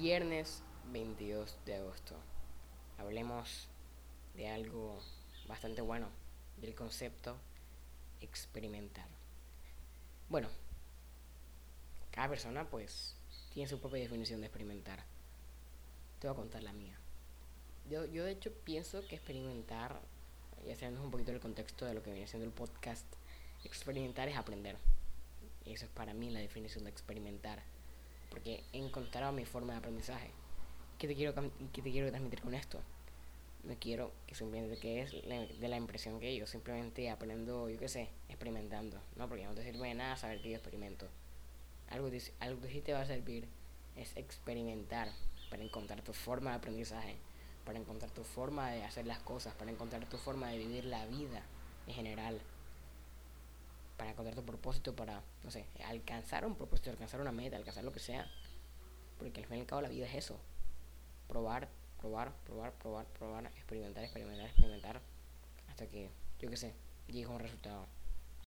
Viernes 22 de agosto. Hablemos de algo bastante bueno, del concepto experimentar. Bueno, cada persona pues tiene su propia definición de experimentar. Te voy a contar la mía. Yo, yo de hecho pienso que experimentar, ya sabemos un poquito el contexto de lo que viene siendo el podcast, experimentar es aprender. Y eso es para mí la definición de experimentar. Porque he encontrado mi forma de aprendizaje. ¿Qué te quiero, te quiero transmitir con esto? No quiero que simplemente que es de la impresión que yo simplemente aprendo, yo qué sé, experimentando. No, porque no te sirve de nada saber que yo experimento. Algo, algo que sí te va a servir es experimentar para encontrar tu forma de aprendizaje, para encontrar tu forma de hacer las cosas, para encontrar tu forma de vivir la vida en general para encontrar tu propósito, para, no sé, alcanzar un propósito, alcanzar una meta, alcanzar lo que sea. Porque al fin y al cabo la vida es eso. Probar, probar, probar, probar, probar, experimentar, experimentar, experimentar. Hasta que, yo qué sé, llegue a un resultado.